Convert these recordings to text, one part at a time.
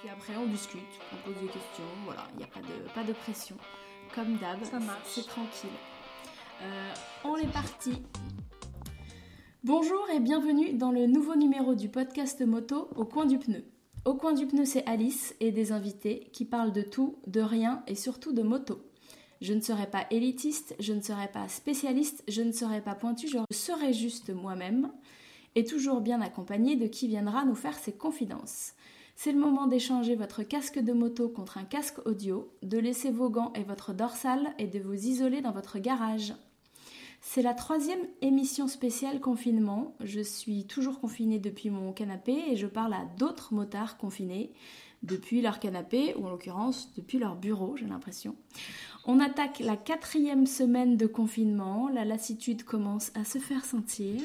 Puis après, on discute, on pose des questions, voilà, il n'y a pas de, pas de pression. Comme d'hab, c'est tranquille. Euh, on est parti. Bonjour et bienvenue dans le nouveau numéro du podcast moto Au coin du pneu. Au coin du pneu, c'est Alice et des invités qui parlent de tout, de rien et surtout de moto. Je ne serai pas élitiste, je ne serai pas spécialiste, je ne serai pas pointu, je serai juste moi-même et toujours bien accompagné de qui viendra nous faire ses confidences. C'est le moment d'échanger votre casque de moto contre un casque audio, de laisser vos gants et votre dorsale et de vous isoler dans votre garage. C'est la troisième émission spéciale confinement. Je suis toujours confinée depuis mon canapé et je parle à d'autres motards confinés depuis leur canapé, ou en l'occurrence depuis leur bureau, j'ai l'impression. On attaque la quatrième semaine de confinement, la lassitude commence à se faire sentir.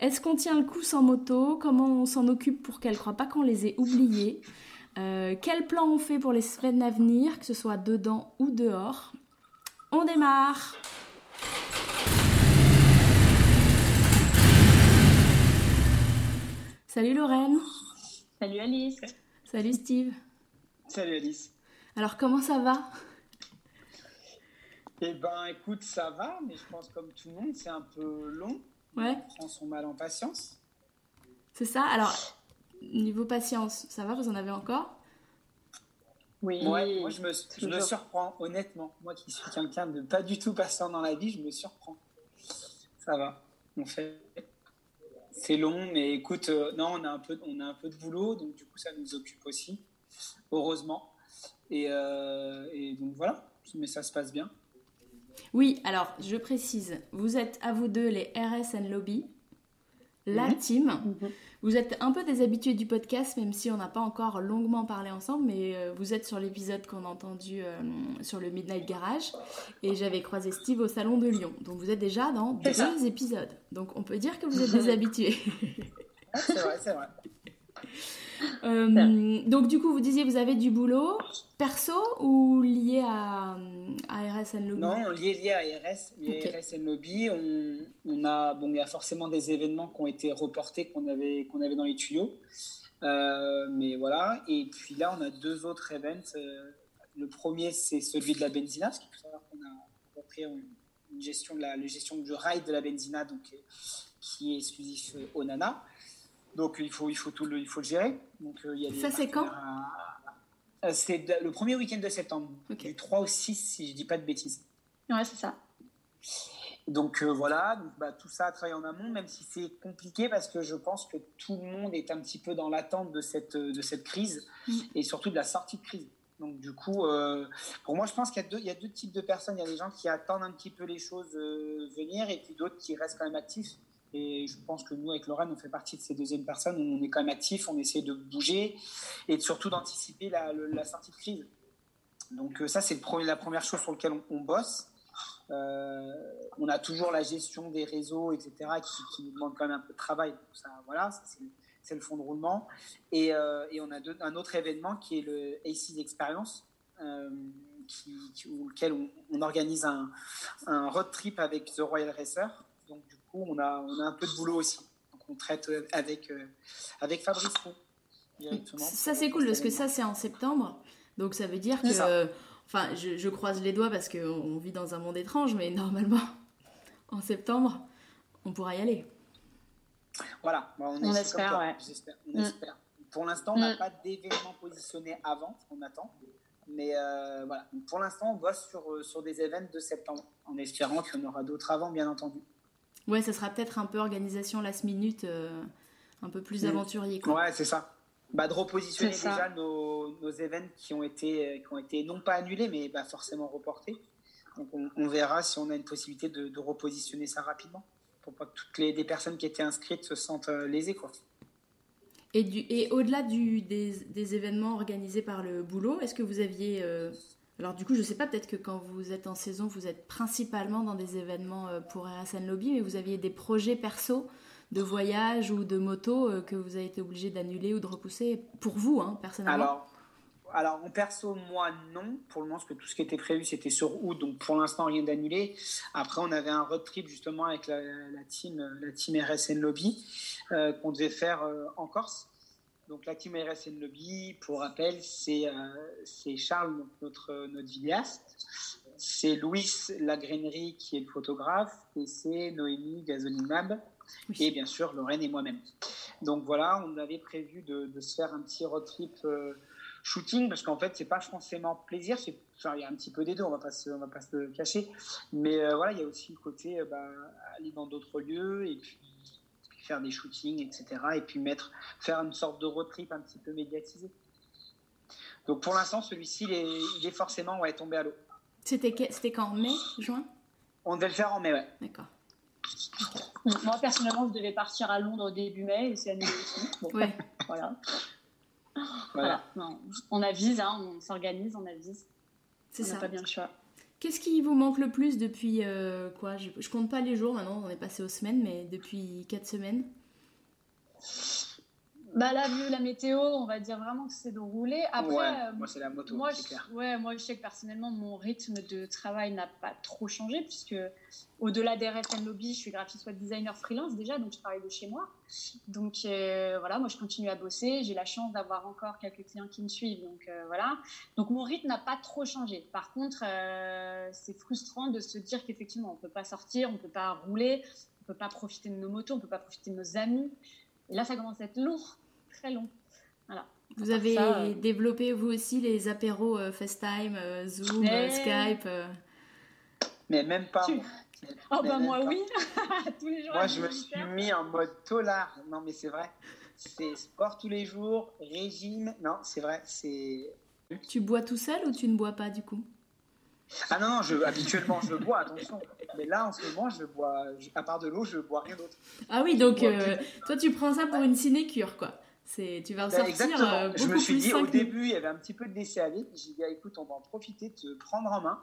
Est-ce qu'on tient le coup sans moto? Comment on s'en occupe pour qu'elle ne croient pas qu'on les ait oubliées? Euh, Quel plan on fait pour les semaines à venir, que ce soit dedans ou dehors? On démarre! Salut Lorraine. Salut Alice. Salut Steve. Salut Alice. Alors comment ça va? Eh ben écoute, ça va, mais je pense comme tout le monde, c'est un peu long. Ouais. On prend son mal en patience. C'est ça. Alors, niveau patience, ça va Vous en avez encore? Oui. moi, je me, je me, surprends, honnêtement. Moi qui suis quelqu'un de pas du tout patient dans la vie, je me surprends. Ça va. On fait. C'est long, mais écoute, euh, non, on a, un peu, on a un peu de boulot, donc du coup, ça nous occupe aussi, heureusement. Et, euh, et donc voilà, mais ça se passe bien. Oui, alors je précise, vous êtes à vous deux les RSN Lobby, la mhm. team. Mhm. Vous êtes un peu des habitués du podcast, même si on n'a pas encore longuement parlé ensemble, mais euh, vous êtes sur l'épisode qu'on a entendu euh, sur le Midnight Garage, et j'avais croisé Steve au Salon de Lyon. Donc vous êtes déjà dans deux épisodes. Donc on peut dire que vous êtes des habitués. c'est vrai, c'est vrai. Euh, donc du coup, vous disiez vous avez du boulot perso ou lié à, à RSN Lobby? Non, lié, lié à RS, lié RSN Lobby. On, on, a, bon, il y a forcément des événements qui ont été reportés qu'on avait, qu'on avait dans les tuyaux. Euh, mais voilà. Et puis là, on a deux autres events. Euh, le premier, c'est celui de la Benzina, parce qu'il faut savoir qu'on a repris une gestion de la, gestion du ride de la Benzina, donc qui est exclusif au Nana. Donc il faut, il faut, tout le, il faut le gérer. Donc, euh, il y a Ça, c'est quand euh, C'est le premier week-end de septembre, du 3 au 6, si je ne dis pas de bêtises. Ouais, c'est ça. Donc euh, voilà, donc, bah, tout ça à travailler en amont, même si c'est compliqué parce que je pense que tout le monde est un petit peu dans l'attente de cette, de cette crise mm. et surtout de la sortie de crise. Donc du coup, pour moi, je pense qu'il y, y a deux types de personnes. Il y a des gens qui attendent un petit peu les choses venir et puis d'autres qui restent quand même actifs. Et je pense que nous, avec Lorraine, on fait partie de ces deuxièmes personnes. On est quand même actifs, on essaie de bouger et surtout d'anticiper la, sortie de crise. Donc euh, ça, c'est la première chose sur laquelle on, bosse. Euh, on a toujours la gestion des réseaux, etc., qui, nous demande quand même un peu de travail. ça, voilà, c'est le fond de roulement. Et, euh, on a un autre événement qui est le ACES Experience, qui, auquel on, organise un, un, road trip avec The Royal Racer. Donc, du on a, on a un peu de boulot aussi. Donc, on traite avec, euh, avec Fabrice Roux directement. Ça, c'est cool parce que ça, c'est en septembre. Donc, ça veut dire que. Enfin, je, croise les doigts parce qu'on vit dans un monde étrange, mais normalement, en septembre, on pourra y aller. Voilà, on, on espère, ouais. On mm. espère. Pour l'instant, on n'a mm. pas d'événement positionné avant, on attend. Mais euh, voilà, pour l'instant, on bosse sur, euh, sur des événements de septembre, en espérant qu'il y en aura d'autres avant, bien entendu. Ouais, ça sera peut-être un peu organisation last minute, euh, un peu plus mm. aventurier. Quoi. Ouais, c'est ça. Bah, de repositionner déjà nos, nos événements qui ont, été, qui ont été non pas annulés, mais bah, forcément reportés. Donc on, verra si on a une possibilité de, de, repositionner ça rapidement, pour pas que toutes les des personnes qui étaient inscrites se sentent euh, lésées. Quoi. Et, du, et au-delà du, des, des, événements organisés par le boulot, est-ce que vous aviez euh, alors du coup, je ne sais pas, peut-être que quand vous êtes en saison, vous êtes principalement dans des événements euh, pour RSN Lobby, mais vous aviez des projets perso de voyage ou de moto euh, que vous avez été obligé d'annuler ou de repousser pour vous, hein, personnellement? Alors, alors, en perso, moi, non. Pour le moment, que tout ce qui était prévu, c'était sur août, donc pour l'instant, rien d'annulé. Après, on avait un road trip justement avec la, team, la team RSN Lobby euh, qu'on devait faire en Corse. Donc la team RSN Lobby, pour rappel, c'est c'est Charles, notre, notre vidéaste, c'est Louis Lagrainerie qui est le photographe, et c'est Noémie Gazolinab, et bien sûr Lorraine et moi-même. Donc voilà, on avait prévu de, de, se faire un petit road trip shooting, parce qu'en fait, c'est pas forcément plaisir, c'est il y a un petit peu des deux, on va pas se, on va pas se cacher, mais voilà, il y a aussi le côté bah, aller dans d'autres lieux et puis faire des shootings, etc. Et puis mettre, faire une sorte de road trip un petit peu médiatisé. Donc pour l'instant, celui-ci, il est, il est, forcément ouais, tombé à l'eau. C'était quand En mai Juin? On devait le faire en mai, ouais. D'accord. Moi, personnellement, je devais partir à Londres début mai et c'est annulé aussi. Bon, ouais. voilà. Voilà. Non, on avise, hein, on s'organise, on avise. C'est ça. pas bien le choix. Qu'est-ce qui vous manque le plus depuis euh, quoi? Je, je, compte pas les jours maintenant, on est passé aux semaines, mais depuis 4 semaines? Bah là, vu la météo, on va dire vraiment que c'est de rouler. Après, ouais, moi, c'est la moto, moi, clair. Ouais, moi, je sais que personnellement, mon rythme de travail n'a pas trop changé, puisque au-delà des RSN Lobby, je suis graphiste web designer freelance déjà, donc je travaille de chez moi. Donc euh, voilà, moi, je continue à bosser. J'ai la chance d'avoir encore quelques clients qui me suivent, donc euh, voilà. Donc mon rythme n'a pas trop changé. Par contre, euh, c'est frustrant de se dire qu'effectivement, on peut pas sortir, on peut pas rouler, on peut pas profiter de nos motos, on peut pas profiter de nos amis. Et là, ça commence à être lourd, très long. Voilà. Vous avez ça, euh... développé vous aussi les apéros euh, FaceTime, euh, Zoom, Mais... Skype Mais même pas. Tu... Oh bah moi pas. oui, tous les jours. Moi je me suis mis en mode tolard. Non mais c'est vrai. C'est sport tous les jours, régime. Non c'est vrai, c'est. Tu bois tout seul ou tu ne bois pas du coup? Ah non non, je, habituellement je bois, attention. Mais là en ce moment je bois, je, à part de l'eau, je bois rien d'autre. Ah oui donc euh, toi tu prends ça pour une sinécure quoi. C'est, tu vas en sortir Exactement. euh, je me suis dit au début il y avait un petit peu de laisser aller. J'ai dit ah, écoute on va en profiter de te prendre en main.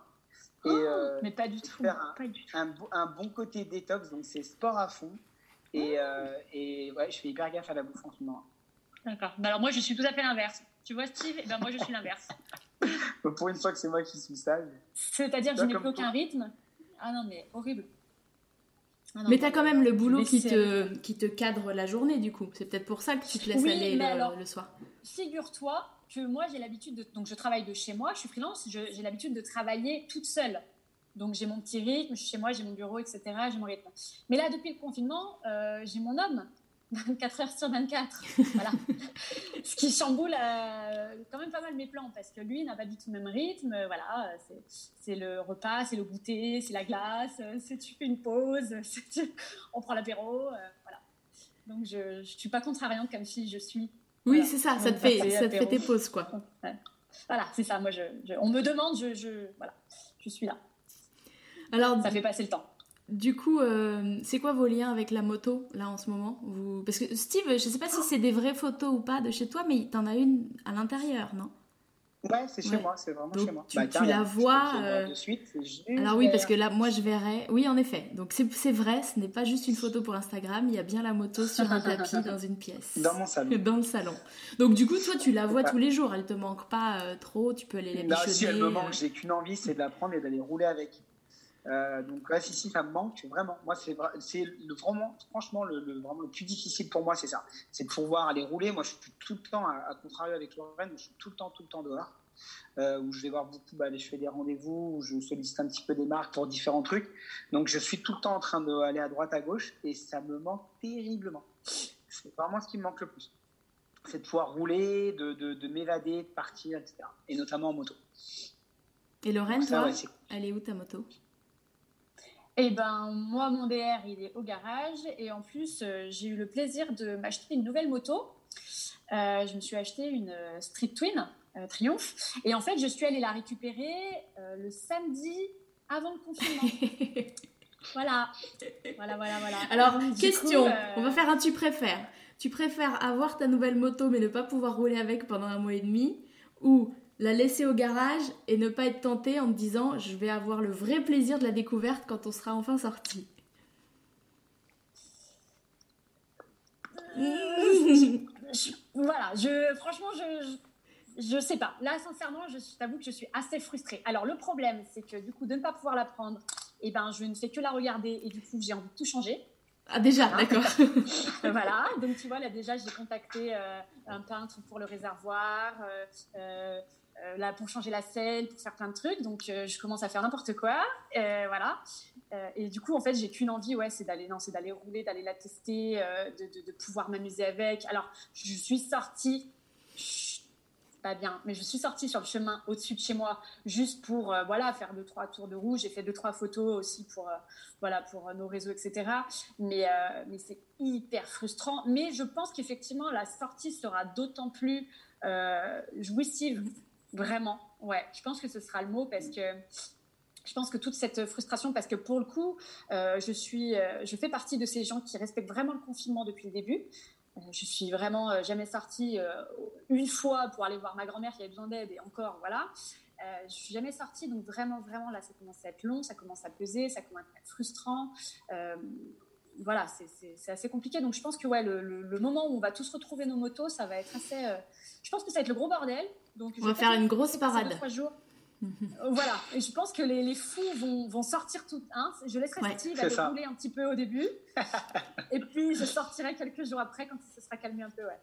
Et, euh, mais pas du tout. Faire un, pas du tout. Un, un, bon côté détox, donc c'est sport à fond. Et, euh, et ouais, je fais hyper gaffe à la bouffe en ce moment. D'accord. Bah alors moi, je suis tout à fait l'inverse. Tu vois, Steve? Et ben moi, je suis l'inverse. Pour une fois que c'est moi qui suis sage. C'est-à-dire que je n'ai plus aucun rythme. Ah non, mais horrible. Ah non, mais tu as quand même le boulot qui te, qui te cadre la journée, du coup. C'est peut-être pour ça que tu te laisses oui, aller le, alors, le soir. Figure-toi que moi, j'ai l'habitude de. Donc, je travaille de chez moi, je suis freelance, j'ai l'habitude de travailler toute seule. Donc, j'ai mon petit rythme, je suis chez moi, j'ai mon bureau, etc. J'ai mon rythme. Mais là, depuis le confinement, euh, j'ai mon homme. 24 heures sur 24. voilà. Ce qui chamboule euh, quand même pas mal mes plans parce que lui n'a pas du tout le même rythme. Voilà, c'est le repas, c'est le goûter, c'est la glace, c'est tu fais une pause, tu... on prend l'apéro. Euh, voilà. Donc je ne suis pas contrariante comme si je suis. Oui, voilà. c'est ça, ça te, fait, ça te fait tes pauses quoi. Voilà, c'est ça. Moi, je, je, on me demande, je, je, voilà, je suis là. Alors, ça fait passer le temps. Du coup, euh, c'est quoi vos liens avec la moto là en ce moment? Vous... Parce que Steve, je sais pas si c'est des vraies photos ou pas de chez toi, mais t'en as une à l'intérieur, non? Ouais, c'est chez ouais. moi, c'est vraiment Donc, chez moi. Tu, bah, tu la vois. Euh... De suite, Alors oui, parce que là, moi, je verrais. Oui, en effet. Donc c'est vrai, ce n'est pas juste une photo pour Instagram. Il y a bien la moto sur un tapis dans une pièce. Dans mon salon. Dans le salon. Donc du coup, toi, tu la vois tous les jours. Elle te manque pas euh, trop. Tu peux aller la bichonner. Non, si elle me manque, j'ai qu'une envie, c'est de la prendre et d'aller rouler avec. Euh, donc là, si, si, ça me manque vraiment. Moi, c'est vraiment, franchement, le, le, vraiment le plus difficile pour moi, c'est ça. C'est de pouvoir aller rouler. Moi, je suis tout le temps, à, à contrario avec Lorraine, je suis tout le temps, tout le temps dehors. Euh, où je vais voir beaucoup, bah, je fais des rendez-vous, où je sollicite un petit peu des marques pour différents trucs. Donc, je suis tout le temps en train d'aller à droite, à gauche, et ça me manque terriblement. C'est vraiment ce qui me manque le plus. C'est de pouvoir rouler, de, de, de m'évader, de partir, etc. Et notamment en moto. Et Lorraine, ça, toi, ouais, est... elle est où ta moto? Eh ben, moi, mon DR, il est au garage. Et en plus, euh, j'ai eu le plaisir de m'acheter une nouvelle moto. Euh, je me suis acheté une Street Twin euh, Triumph. Et en fait, je suis allée la récupérer euh, le samedi avant le confinement. voilà. Voilà, voilà, voilà. Alors, Donc, question. Coup, on va faire un tu préfères. Tu préfères avoir ta nouvelle moto mais ne pas pouvoir rouler avec pendant un mois et demi ou la laisser au garage et ne pas être tenté en te disant je vais avoir le vrai plaisir de la découverte quand on sera enfin sorti. je, voilà, je, franchement, je, je, je, sais pas. Là, sincèrement, je t'avoue que je suis assez frustrée. Alors, le problème, c'est que du coup, de ne pas pouvoir la prendre, eh ben, je ne fais que la regarder et du coup, j'ai envie de tout changer. Ah déjà, d'accord. voilà, donc tu vois, là déjà, j'ai contacté un peintre pour le réservoir, là pour changer la selle, pour faire plein de trucs, donc je commence à faire n'importe quoi, voilà. et du coup, en fait, j'ai qu'une envie, ouais, c'est d'aller, c'est d'aller rouler, d'aller la tester, de, pouvoir m'amuser avec. Alors, je suis sortie pas bien. Mais je suis sortie sur le chemin au-dessus de chez moi juste pour euh, voilà faire deux trois tours de roue. J'ai fait deux trois photos aussi pour euh, voilà pour euh, nos réseaux etc. Mais mais c'est hyper frustrant. Mais je pense qu'effectivement la sortie sera d'autant plus jouissive vraiment. Ouais, je pense que ce sera le mot parce que je pense que toute cette frustration, parce que pour le coup, je suis, je fais partie de ces gens qui respectent vraiment le confinement depuis le début. Je suis vraiment euh, jamais sortie euh, une fois pour aller voir ma grand-mère qui avait besoin d'aide et encore, voilà. Euh, je suis jamais sortie, donc vraiment, vraiment, là, ça commence à être long, ça commence à peser, ça commence à être frustrant. voilà, c'est assez compliqué. Donc, je pense que ouais, le, moment où on va tous retrouver nos motos, ça va être assez. je pense que ça va être le gros bordel. Donc, on va faire une grosse parade. Trois jours. Voilà, et je pense que les, les fous vont, vont, sortir tout. Hein je laisserai ouais, Steve aller rouler un petit peu au début, et puis je sortirai quelques jours après quand il se sera calmé un peu. Ouais.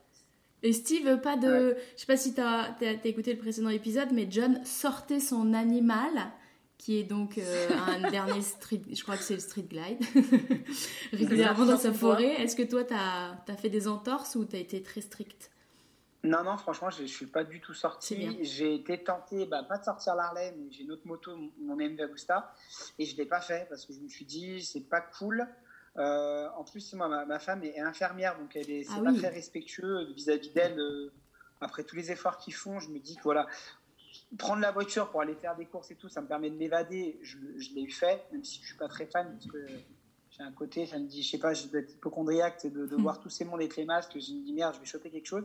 Et Steve, pas de. Je sais pas si tu as, écouté le précédent épisode, mais John sortait son animal, qui est donc euh, un dernier street. Je crois que c'est le street glide, régulièrement dans sa forêt. Est-ce que toi, tu as, as, fait des entorses ou tu as été très strict non, non, franchement, je ne suis pas du tout sorti. J'ai été tenté, bah, pas de sortir l'Harley, mais j'ai une autre moto, mon MV Agusta, et je ne l'ai pas fait parce que je me suis dit, c'est pas cool. Euh, en plus, moi, ma, femme est infirmière, donc elle est, ah pas très respectueux vis-à-vis d'elle. Euh, après tous les efforts qu'ils font, je me dis que voilà, prendre la voiture pour aller faire des courses et tout, ça me permet de m'évader. Je, je l'ai fait, même si je suis pas très fan, parce que j'ai un côté, ça me dit, je sais pas, je dois être hypochondriaque, de, de, voir tous ces mondes avec les masques, je me dis merde, je vais choper quelque chose.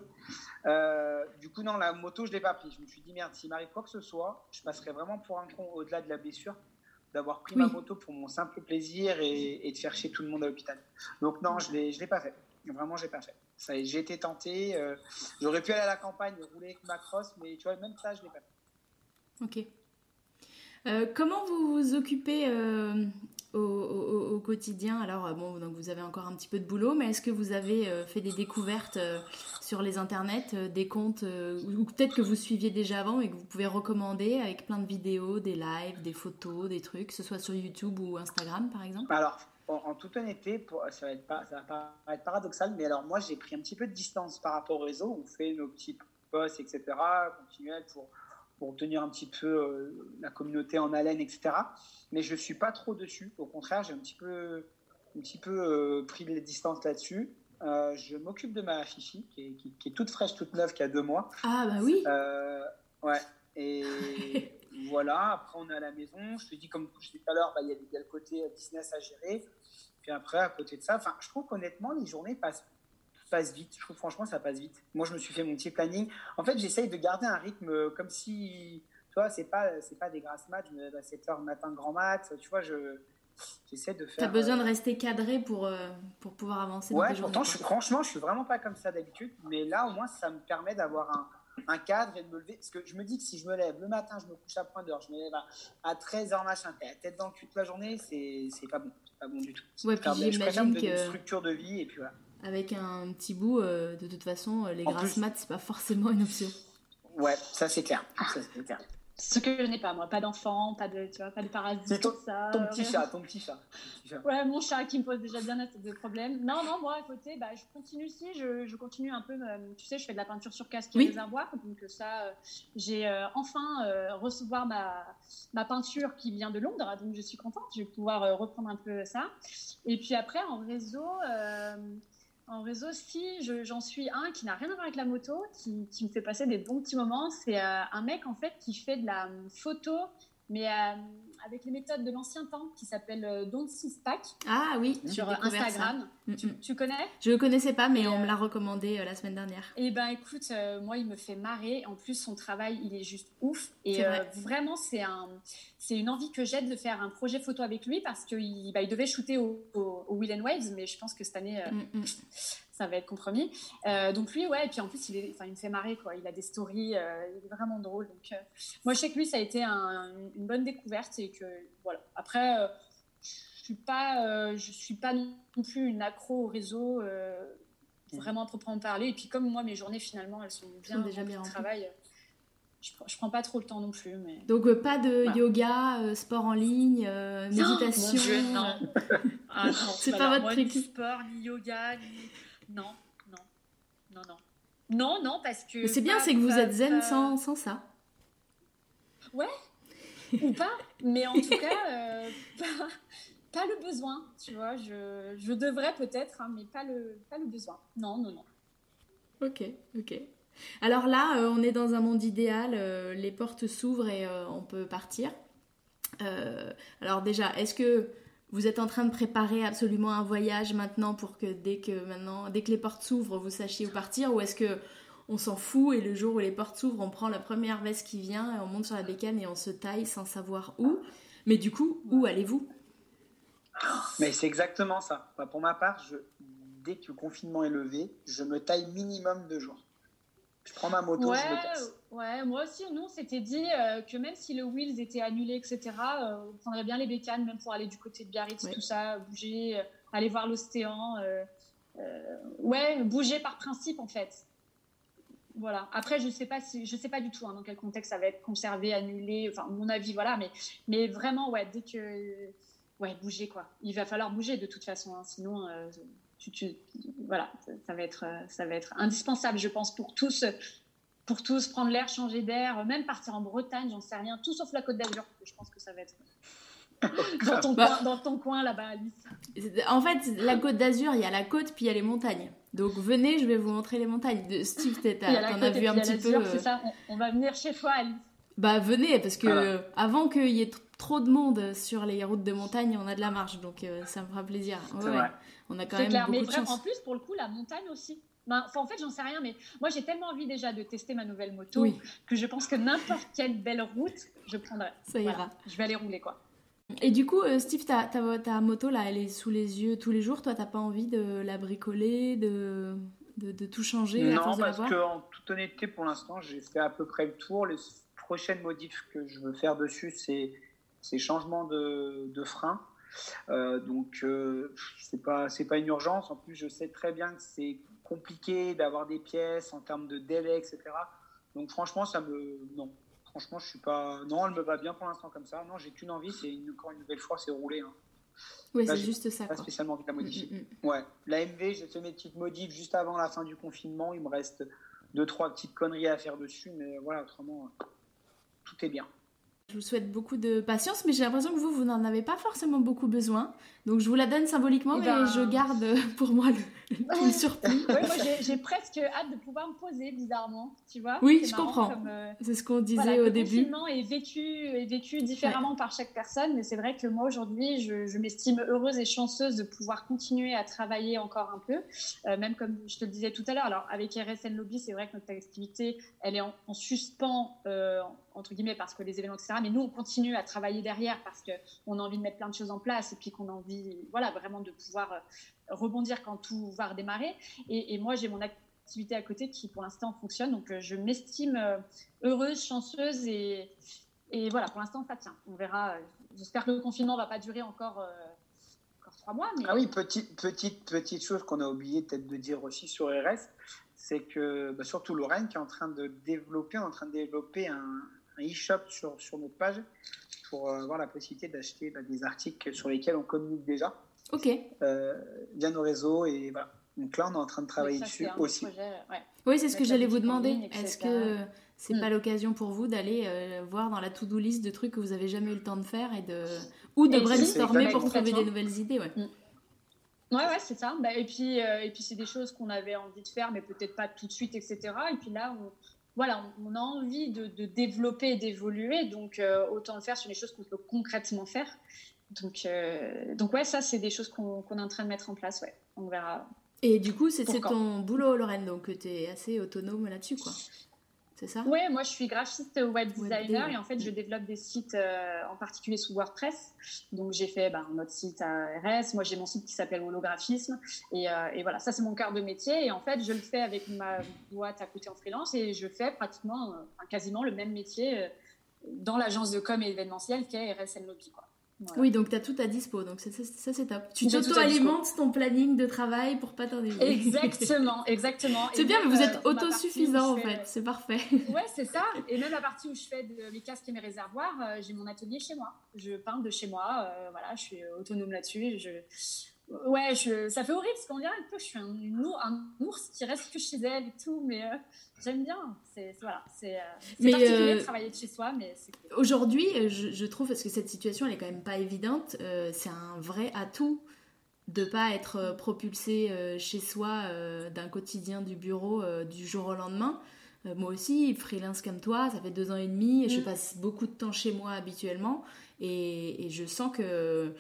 Euh, du coup, non, la moto, je l'ai pas pris. Je me suis dit merde, s'il m'arrive quoi que ce soit, je passerai vraiment pour un con au-delà de la blessure d'avoir pris ma moto pour mon simple plaisir et, de faire chier tout le monde à l'hôpital. Donc non, je l'ai, je l'ai pas fait. Vraiment, j'ai pas fait. Ça, j'ai été tenté. Euh, j'aurais pu aller à la campagne, rouler avec ma crosse, mais tu vois, même ça, je l'ai pas fait. Ok. Euh, comment vous vous occupez au, quotidien Alors, euh, bon, donc vous avez encore un petit peu de boulot, mais est-ce que vous avez euh, fait des découvertes euh, sur les internets, des comptes, ou peut-être que vous suiviez déjà avant et que vous pouvez recommander avec plein de vidéos, des lives, des photos, des trucs, que ce soit sur YouTube ou Instagram par exemple? Alors, en, toute honnêteté, ça, va être pas, ça va paraître paradoxal, mais alors moi j'ai pris un petit peu de distance par rapport au réseau. On fait nos petits posts, etc., continuels pour pour tenir un petit peu euh, la communauté en haleine, etc. Mais je ne suis pas trop dessus. Au contraire, j'ai un petit peu, un petit peu euh, pris les distances là-dessus. Euh, je m'occupe de ma Fifi, qui est, qui, est, toute fraîche, toute neuve, qui a deux mois. Ah bah oui. ouais. Et voilà. Après, on est à la maison. Je te dis, comme je disais tout à l'heure, bah, il y, a le côté business à gérer. Puis après, à côté de ça, enfin, je trouve qu'honnêtement, les journées passent passe vite. Je trouve franchement ça passe vite. Moi je me suis fait mon petit planning. En fait j'essaye de garder un rythme euh, comme si, tu vois, c'est pas c'est pas des grasses matchs, à 7 h matin grand mat. Tu vois, je j'essaie de faire. T'as besoin de euh, rester cadré pour euh, pour pouvoir avancer. Ouais, pourtant je, franchement je suis vraiment pas comme ça d'habitude, mais là au moins ça me permet d'avoir un un cadre et de me lever. Parce que je me dis que si je me lève le matin, je me couche à point d'heure, je me lève à, 13h, machin, la tête dans le cul toute la journée, c'est pas bon. pas bon du tout. Ouais, puis j'imagine que. Une structure de vie et puis voilà avec un petit bout, euh, de toute façon, les grasses mat, c'est pas forcément une option. Ouais, ça c'est clair. clair. Ce que je n'ai pas, moi, pas d'enfant, pas de, tu vois, pas de parasites, ton, ça. Ton petit chat, ton petit chat. Ouais, mon chat qui me pose déjà bien assez de problèmes. Non, non, moi à côté, bah, je continue aussi, je, je continue un peu, euh, tu sais, je fais de la peinture sur casque et réservoir, donc ça, euh, j'ai enfin recevoir ma, ma peinture qui vient de Londres, donc je suis contente, je vais pouvoir reprendre un peu ça. Et puis après, en réseau, en réseau, si j'en suis un qui n'a rien à voir avec la moto, qui, qui, me fait passer des bons petits moments, c'est euh, un mec en fait qui fait de la photo, mais euh, avec les méthodes de l'ancien temps qui s'appelle euh, Don't Pack. Ah oui, sur Instagram. Mm, mm. Tu, connais? Je ne connaissais pas, mais on me l'a recommandé euh, la semaine dernière. Eh ben écoute, euh, moi il me fait marrer. En plus, son travail, il est juste ouf. Et vraiment, c'est un, c'est une envie que j'ai de faire un projet photo avec lui parce qu'il bah, il devait shooter au, au, Will and Waves, mais je pense que cette année, mm, ça va être compromis. Euh, donc lui, ouais, et puis en plus, il, est, il me fait marrer, quoi. Il a des stories, euh, il est vraiment drôle. Donc, euh, moi, je sais que lui, ça a été une bonne découverte et que, voilà. Après, je suis pas, je suis pas non plus une accro au réseau, mm. vraiment à proprement parler. Et puis comme moi, mes journées finalement, elles sont bien déjà bien travail. Je, je, prends pas trop le temps non plus. Mais... Donc pas de yoga, sport en ligne, méditation. non. ah, non. C'est pas votre truc. Ni sport, ni yoga, ni... non, non, non, non. Non, non, parce que. c'est bien, c'est que vous êtes zen sans, sans, ça. Ouais, ou pas, mais en tout cas, euh, pas, le besoin, tu vois. Je, je devrais peut-être, hein, mais pas le, pas le besoin. Non, non, non. Ok, ok. Alors là, euh, on est dans un monde idéal, euh, les portes s'ouvrent et on peut partir. alors déjà, est-ce que vous êtes en train de préparer absolument un voyage maintenant pour que dès que maintenant, dès que les portes s'ouvrent, vous sachiez où partir Ou est-ce que on s'en fout et le jour où les portes s'ouvrent, on prend la première veste qui vient et on monte sur la bécane et on se taille sans savoir où? Mais du coup, où allez-vous? Mais c'est exactement ça. pour ma part, dès que le confinement est levé, je me taille minimum deux jours. Je prends ma moto, je me casse. Ouais, moi aussi, nous, on s'était dit euh, que même si le Wheels était annulé, etc., euh, on prendrait bien les bécanes, même pour aller du côté de Biarritz, tout ça, bouger, euh, aller voir l'océan. ouais, bouger par principe, en fait. Voilà. Après, je sais pas si, je sais pas du tout hein, dans quel contexte ça va être conservé, annulé. Enfin, mon avis, voilà. Mais, mais vraiment, ouais, dès que, ouais, bouger quoi. Il va falloir bouger de toute façon, hein, sinon voilà, ça va, être, ça va être indispensable, je pense, pour tous, pour tous prendre l'air, changer d'air, même partir en Bretagne, j'en sais rien, tout sauf la Côte d'Azur. Je pense que ça va être dans ton, bah. coin, dans ton coin là-bas, Alice. En fait, la Côte d'Azur, il y a la côte, puis il y a les montagnes. Donc venez, je vais vous montrer les montagnes. Steve, t'en as vu un petit peu. Euh, ça, on, va venir chez toi, Alice. Bah venez, parce que avant qu'il y ait trop de monde sur les routes de montagne, on a de la marge, donc euh, ça me fera plaisir. On a quand même beaucoup de chance. En plus, pour le coup, la montagne aussi. Ben, en fait, j'en sais rien, mais moi, j'ai tellement envie déjà de tester ma nouvelle moto que je pense que n'importe quelle belle route, je prendrai. Ça ira. Je vais aller rouler, quoi. Et du coup, euh, Steve, ta, ta, moto, là, elle est sous les yeux tous les jours. Toi, t'as pas envie de la bricoler, de, de, tout changer Non, parce qu'en toute honnêteté, pour l'instant, j'ai fait à peu près le tour. Les prochaines modifs que je veux faire dessus, c'est ces changements de, de frein. Euh, donc, euh, c'est pas, c'est pas une urgence. En plus, je sais très bien que c'est compliqué d'avoir des pièces en termes de délai, etc. Donc, franchement, ça me. Non. Franchement, je suis pas. Non, elle me va bien pour l'instant comme ça. Non, j'ai qu'une envie, c'est une, encore une nouvelle fois, c'est rouler. Hein. Oui, c'est juste ça. Pas spécialement envie de la modifier. Mm, mm, mm. Ouais. La MV, j'ai fait mes petites modifs juste avant la fin du confinement. Il me reste deux, trois petites conneries à faire dessus, mais voilà, autrement, tout est bien. Je vous souhaite beaucoup de patience, mais j'ai l'impression que vous, vous n'en avez pas forcément beaucoup besoin. Donc je vous la donne symboliquement, eh mais ben, je garde pour moi le, le surplus. oui, moi j'ai presque hâte de pouvoir me poser, bizarrement, tu vois. Oui, je comprends. Euh, c'est ce qu'on disait au début. Le confinement est vécu, est vécu différemment par chaque personne, mais c'est vrai que moi aujourd'hui, je, m'estime heureuse et chanceuse de pouvoir continuer à travailler encore un peu, euh, même comme je te le disais tout à l'heure. Alors avec RSN Lobby, c'est vrai que notre activité, elle est en, suspens. Euh, entre guillemets, parce que les événements, etc. Mais nous, on continue à travailler derrière parce qu'on a envie de mettre plein de choses en place et puis qu'on a envie, voilà, vraiment de pouvoir euh, rebondir quand tout va redémarrer. Et, moi, j'ai mon activité à côté qui, pour l'instant, fonctionne. Donc, euh, je m'estime euh, heureuse, chanceuse et, et voilà, pour l'instant, ça tient. On verra. J'espère que le confinement ne va pas durer encore. trois mois, Ah oui, petite, petite, petite chose qu'on a oublié peut-être de dire aussi sur RS, c'est que bah, surtout Lorraine qui est en train de développer, en train de développer un, e-shop sur, sur notre page pour euh, avoir la possibilité d'acheter bah, des articles sur lesquels on communique déjà. Ok. Euh, via nos réseaux et voilà. Donc là, on est en train de travailler dessus aussi. Oui, c'est ce que j'allais vous demander. Est-ce que c'est hmm. pas l'occasion pour vous d'aller euh, voir dans la to-do list de trucs que vous avez jamais eu le temps de faire et de ou de brainstormer pour trouver des nouvelles idées, ouais. Hmm. Ouais, ouais, c'est ça. Bah, et puis, et puis c'est des choses qu'on avait envie de faire, mais peut-être pas tout de suite, etc. Et puis là, on, voilà, on, a envie de, développer et d'évoluer, donc euh, autant le faire sur les choses qu'on peut concrètement faire. Donc, euh, donc ouais, ça, c'est des choses qu'on est en train de mettre en place, ouais. On verra. Et du coup, c'est ton boulot, Lorraine, donc tu es assez autonome là-dessus, quoi c'est ça? Oui, moi je suis graphiste web designer et en fait je développe des sites euh, en particulier sous WordPress. Donc j'ai fait ben, notre site à RS, moi j'ai mon site qui s'appelle Holographisme et, euh, et, voilà, ça c'est mon cœur de métier et en fait je le fais avec ma boîte à côté en freelance et je fais pratiquement, quasiment le même métier euh, dans l'agence de com et événementiel qu'est RSN Lobby. Quoi. Oui, donc tu as tout à dispo, donc ça, c'est top. Tu t'auto-alimentes ton planning de travail pour pas t'ennuyer. Exactement, exactement. C'est bien, mais vous êtes euh, autosuffisant en fait, c'est parfait. Ouais, c'est ça. Et même la partie où je fais de mes casques et mes réservoirs, euh, j'ai mon atelier chez moi. Je peins de chez moi, euh, voilà, je suis autonome là-dessus. Je... Ouais, je... ça fait horrible parce qu'on dirait un peu que je suis un, un, ours qui reste que chez elle et tout, mais j'aime bien. C'est voilà, c'est euh, particulier de travailler de chez soi, mais aujourd'hui, je, je, trouve parce que cette situation elle est quand même pas évidente. c'est un vrai atout de pas être euh, propulsé euh, chez soi euh, d'un quotidien du bureau du jour au lendemain. moi aussi, freelance comme toi, ça fait deux ans et demi, je mm. passe beaucoup de temps chez moi habituellement, et, je sens que,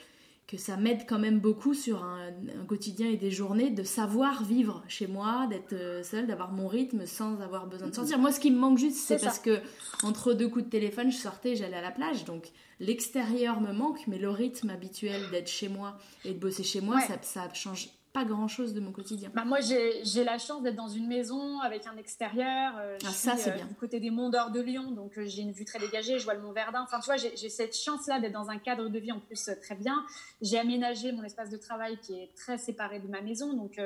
que ça m'aide quand même beaucoup sur un, quotidien et des journées de savoir vivre chez moi, d'être seule, d'avoir mon rythme sans avoir besoin de sortir. Moi, ce qui me manque juste, c'est parce que entre deux coups de téléphone, je sortais, j'allais à la plage, donc l'extérieur me manque, mais le rythme habituel d'être chez moi et de bosser chez moi, ça, ça change pas grand chose de mon quotidien. Bah moi, j'ai la chance d'être dans une maison avec un extérieur. Euh, ah, ça, c'est euh, bien. Du côté des monts d'or de Lyon, donc euh, j'ai une vue très dégagée, je vois le mont Verdun. Enfin, tu vois, j'ai cette chance-là d'être dans un cadre de vie en plus très bien. J'ai aménagé mon espace de travail qui est très séparé de ma maison. Donc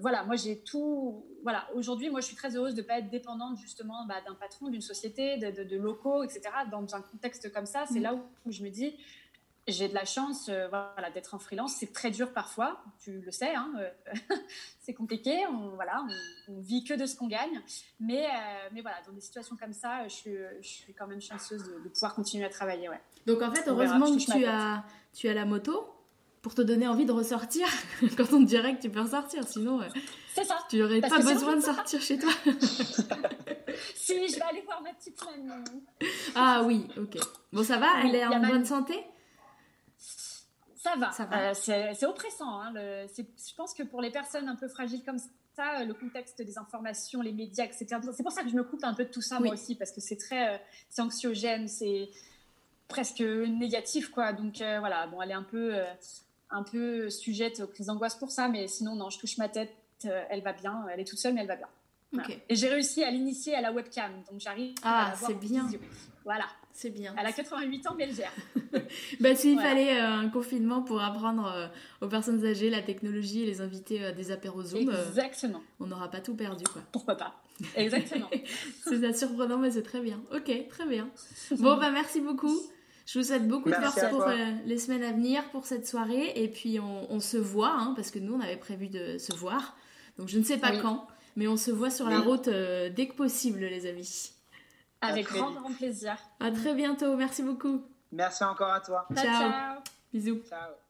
voilà, moi, j'ai tout. Voilà, aujourd'hui, moi, je suis très heureuse de ne pas être dépendante justement bah, d'un patron, d'une société, de, locaux, etc. Dans un contexte comme ça, c'est mm. là où je me dis j'ai de la chance euh, voilà, d'être en freelance. C'est très dur parfois, tu le sais, hein, euh, c'est compliqué. On, voilà, on, vit que de ce qu'on gagne. Mais, euh, mais voilà, dans des situations comme ça, je suis, je suis quand même chanceuse de, pouvoir continuer à travailler. Ouais. Donc en fait, heureusement que tu as, tu as la moto pour te donner envie de ressortir quand on te dirait que tu peux ressortir. Sinon, ça. tu n'aurais pas besoin de sortir chez toi. si, je vais aller voir ma petite mamie. Ah oui, ok. Bon, ça va Elle est en bonne santé? Ça va. Euh, c'est oppressant. Hein, je pense que pour les personnes un peu fragiles comme ça, le contexte des informations, les médias, etc. C'est pour ça que je me coupe un peu de tout ça moi aussi, parce que c'est très, euh, c'est anxiogène, c'est presque négatif, quoi. Donc euh, voilà, bon, elle est un peu, un peu sujette aux crises d'angoisse pour ça, mais sinon non, je touche ma tête, elle va bien, elle est toute seule, mais elle va bien. Et j'ai réussi à l'initier à la webcam, donc j'arrive ah, c'est bien. Voilà. C'est bien. Elle a 88 ans, mais elle gère. bah, s'il fallait euh, un confinement pour apprendre euh, aux personnes âgées la technologie et les inviter à des apéros Zoom, Exactement. on n'aura pas tout perdu. Quoi. Pourquoi pas? Exactement. c'est surprenant, mais c'est très bien. Ok, très bien. Bon, bah merci beaucoup. Je vous souhaite beaucoup de force pour euh, les semaines à venir, pour cette soirée. Et puis, on, se voit, hein, parce que nous, on avait prévu de se voir. Donc, je ne sais pas quand, mais on se voit sur la route dès que possible, les amis. Avec grand, grand plaisir. À très bientôt. Merci beaucoup. Merci encore à toi. ciao. Bisous. Ciao.